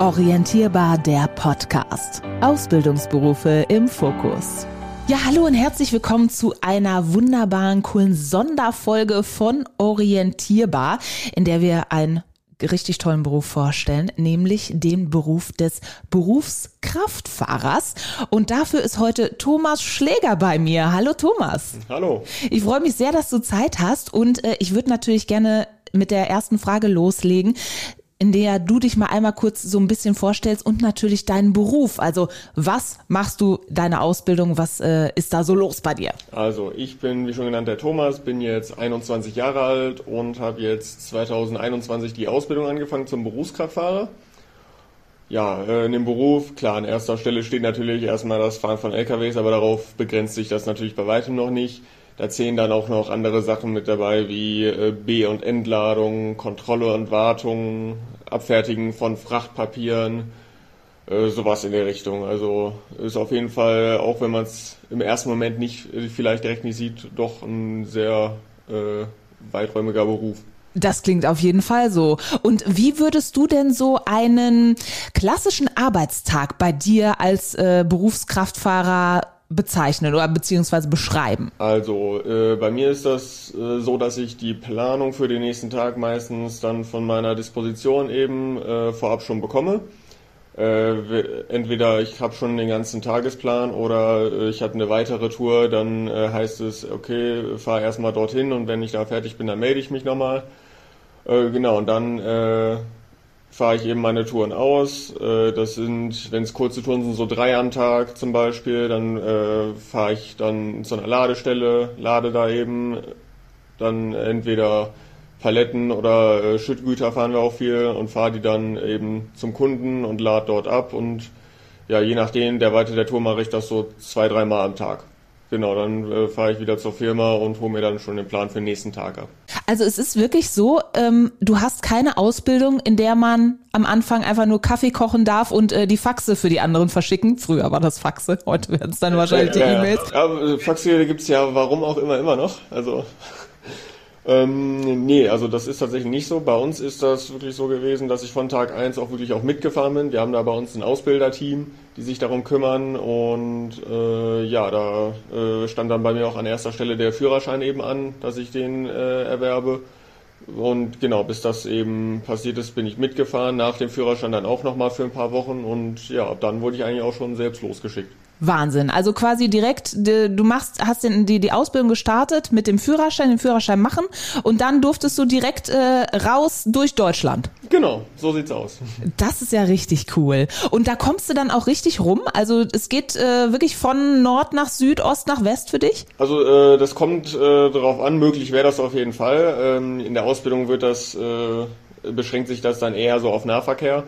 Orientierbar der Podcast. Ausbildungsberufe im Fokus. Ja, hallo und herzlich willkommen zu einer wunderbaren, coolen Sonderfolge von Orientierbar, in der wir einen richtig tollen Beruf vorstellen, nämlich den Beruf des Berufskraftfahrers. Und dafür ist heute Thomas Schläger bei mir. Hallo Thomas. Hallo. Ich freue mich sehr, dass du Zeit hast und äh, ich würde natürlich gerne mit der ersten Frage loslegen in der du dich mal einmal kurz so ein bisschen vorstellst und natürlich deinen Beruf. Also was machst du, deine Ausbildung, was äh, ist da so los bei dir? Also ich bin, wie schon genannt, der Thomas, bin jetzt 21 Jahre alt und habe jetzt 2021 die Ausbildung angefangen zum Berufskraftfahrer. Ja, äh, in dem Beruf, klar, an erster Stelle steht natürlich erstmal das Fahren von LKWs, aber darauf begrenzt sich das natürlich bei weitem noch nicht. Da zählen dann auch noch andere Sachen mit dabei wie äh, B- und Entladung, Kontrolle und Wartung, Abfertigen von Frachtpapieren, äh, sowas in der Richtung. Also ist auf jeden Fall, auch wenn man es im ersten Moment nicht äh, vielleicht direkt nicht sieht, doch ein sehr äh, weiträumiger Beruf. Das klingt auf jeden Fall so. Und wie würdest du denn so einen klassischen Arbeitstag bei dir als äh, Berufskraftfahrer bezeichnen oder beziehungsweise beschreiben? Also äh, bei mir ist das äh, so, dass ich die Planung für den nächsten Tag meistens dann von meiner Disposition eben äh, vorab schon bekomme. Äh, entweder ich habe schon den ganzen Tagesplan oder äh, ich hatte eine weitere Tour, dann äh, heißt es, okay, fahr erstmal dorthin und wenn ich da fertig bin, dann melde ich mich nochmal. genau, und dann fahre ich eben meine Touren aus. Äh, das sind, wenn es kurze Touren sind, so drei am Tag zum Beispiel, dann äh, fahre ich dann zu einer Ladestelle, lade da eben dann entweder Paletten oder äh, Schüttgüter fahren wir auch viel und fahre die dann eben zum Kunden und lade dort ab und ja, je nachdem, der Weite der Tour mache ich das so zwei, dreimal am Tag. Genau, dann äh, fahre ich wieder zur Firma und hole mir dann schon den Plan für den nächsten Tag ab. Also es ist wirklich so, ähm, du hast keine Ausbildung, in der man am Anfang einfach nur Kaffee kochen darf und äh, die Faxe für die anderen verschicken. Früher war das Faxe, heute werden es dann wahrscheinlich ja, die E-Mails. Ja, ja, Faxe gibt's ja warum auch immer immer noch. Also ähm, nee, also das ist tatsächlich nicht so. Bei uns ist das wirklich so gewesen, dass ich von Tag eins auch wirklich auch mitgefahren bin. Wir haben da bei uns ein Ausbilderteam, die sich darum kümmern und äh, ja, da äh, stand dann bei mir auch an erster Stelle der Führerschein eben an, dass ich den äh, erwerbe. Und genau, bis das eben passiert ist, bin ich mitgefahren, nach dem Führerschein dann auch nochmal für ein paar Wochen und ja, dann wurde ich eigentlich auch schon selbst losgeschickt. Wahnsinn. Also quasi direkt, du machst, hast den, die, die Ausbildung gestartet mit dem Führerschein, den Führerschein machen und dann durftest du direkt äh, raus durch Deutschland. Genau, so sieht's aus. Das ist ja richtig cool. Und da kommst du dann auch richtig rum? Also es geht äh, wirklich von Nord nach Süd, Ost nach West für dich? Also äh, das kommt äh, darauf an, möglich wäre das auf jeden Fall. Ähm, in der Ausbildung wird das, äh, beschränkt sich das dann eher so auf Nahverkehr.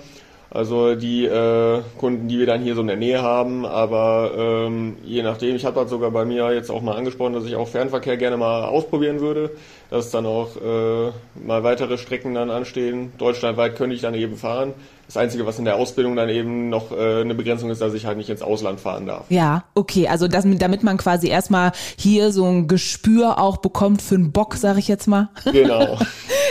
Also die äh, Kunden, die wir dann hier so in der Nähe haben, aber ähm, je nachdem, ich habe das sogar bei mir jetzt auch mal angesprochen, dass ich auch Fernverkehr gerne mal ausprobieren würde, dass dann auch äh, mal weitere Strecken dann anstehen. Deutschlandweit könnte ich dann eben fahren. Das Einzige, was in der Ausbildung dann eben noch äh, eine Begrenzung ist, dass ich halt nicht ins Ausland fahren darf. Ja, okay. Also das, damit man quasi erstmal hier so ein Gespür auch bekommt für einen Bock, sag ich jetzt mal. Genau.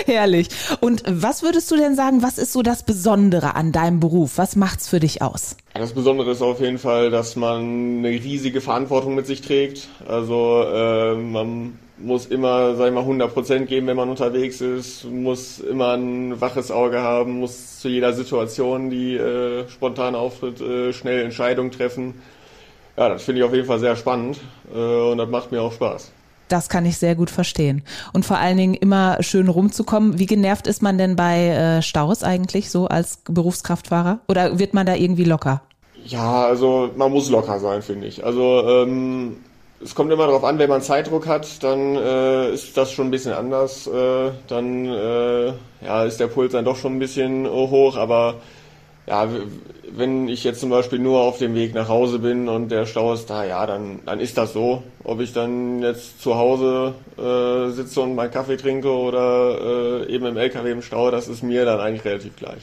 Herrlich. Und was würdest du denn sagen, was ist so das Besondere an deinem Beruf? Was macht's für dich aus? Das Besondere ist auf jeden Fall, dass man eine riesige Verantwortung mit sich trägt. Also äh, man muss immer, sag ich mal, 100% geben, wenn man unterwegs ist, muss immer ein waches Auge haben, muss zu jeder Situation, die äh, spontan auftritt, äh, schnell Entscheidungen treffen. Ja, das finde ich auf jeden Fall sehr spannend äh, und das macht mir auch Spaß. Das kann ich sehr gut verstehen. Und vor allen Dingen immer schön rumzukommen. Wie genervt ist man denn bei äh, Staus eigentlich so als Berufskraftfahrer? Oder wird man da irgendwie locker? Ja, also man muss locker sein, finde ich. Also ähm, es kommt immer darauf an, wenn man Zeitdruck hat, dann äh, ist das schon ein bisschen anders. Äh, dann äh, ja, ist der Puls dann doch schon ein bisschen hoch, aber ja, wenn ich jetzt zum Beispiel nur auf dem Weg nach Hause bin und der Stau ist da, ja, dann, dann ist das so. Ob ich dann jetzt zu Hause äh, sitze und meinen Kaffee trinke oder äh, eben im LKW im Stau, das ist mir dann eigentlich relativ gleich.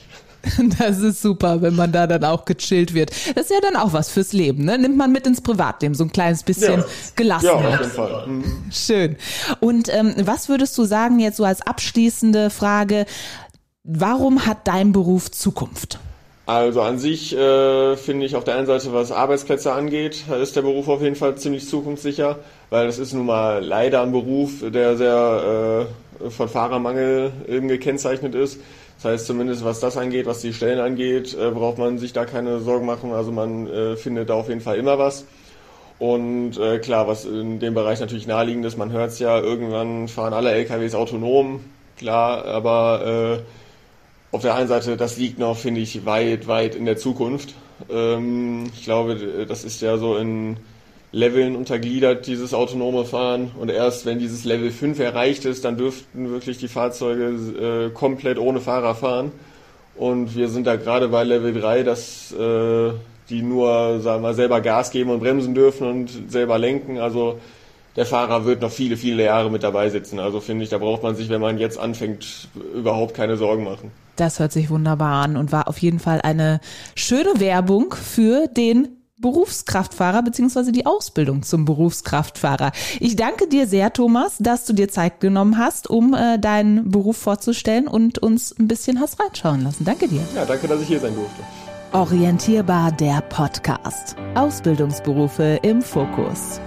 Das ist super, wenn man da dann auch gechillt wird. Das ist ja dann auch was fürs Leben, ne? Nimmt man mit ins Privatleben, so ein kleines bisschen ja. Gelassenheit. Ja, auf jeden Fall. Mhm. Schön. Und ähm, was würdest du sagen jetzt so als abschließende Frage, warum hat dein Beruf Zukunft? Also an sich äh, finde ich auf der einen Seite, was Arbeitsplätze angeht, ist der Beruf auf jeden Fall ziemlich zukunftssicher, weil es ist nun mal leider ein Beruf, der sehr äh, von Fahrermangel eben gekennzeichnet ist. Das heißt, zumindest was das angeht, was die Stellen angeht, äh, braucht man sich da keine Sorgen machen. Also man äh, findet da auf jeden Fall immer was. Und äh, klar, was in dem Bereich natürlich naheliegend ist, man hört es ja, irgendwann fahren alle LKWs autonom, klar, aber äh, auf der einen Seite, das liegt noch, finde ich, weit, weit in der Zukunft. Ähm, ich glaube, das ist ja so in Leveln untergliedert, dieses autonome Fahren. Und erst wenn dieses Level 5 erreicht ist, dann dürften wirklich die Fahrzeuge äh, komplett ohne Fahrer fahren. Und wir sind da gerade bei Level 3, dass äh, die nur, sagen wir selber Gas geben und bremsen dürfen und selber lenken. Also der Fahrer wird noch viele, viele Jahre mit dabei sitzen. Also finde ich, da braucht man sich, wenn man jetzt anfängt, überhaupt keine Sorgen machen. Das hört sich wunderbar an und war auf jeden Fall eine schöne Werbung für den Berufskraftfahrer beziehungsweise die Ausbildung zum Berufskraftfahrer. Ich danke dir sehr, Thomas, dass du dir Zeit genommen hast, um äh, deinen Beruf vorzustellen und uns ein bisschen hast reinschauen lassen. Danke dir. Ja, danke, dass ich hier sein durfte. Orientierbar der Podcast. Ausbildungsberufe im Fokus.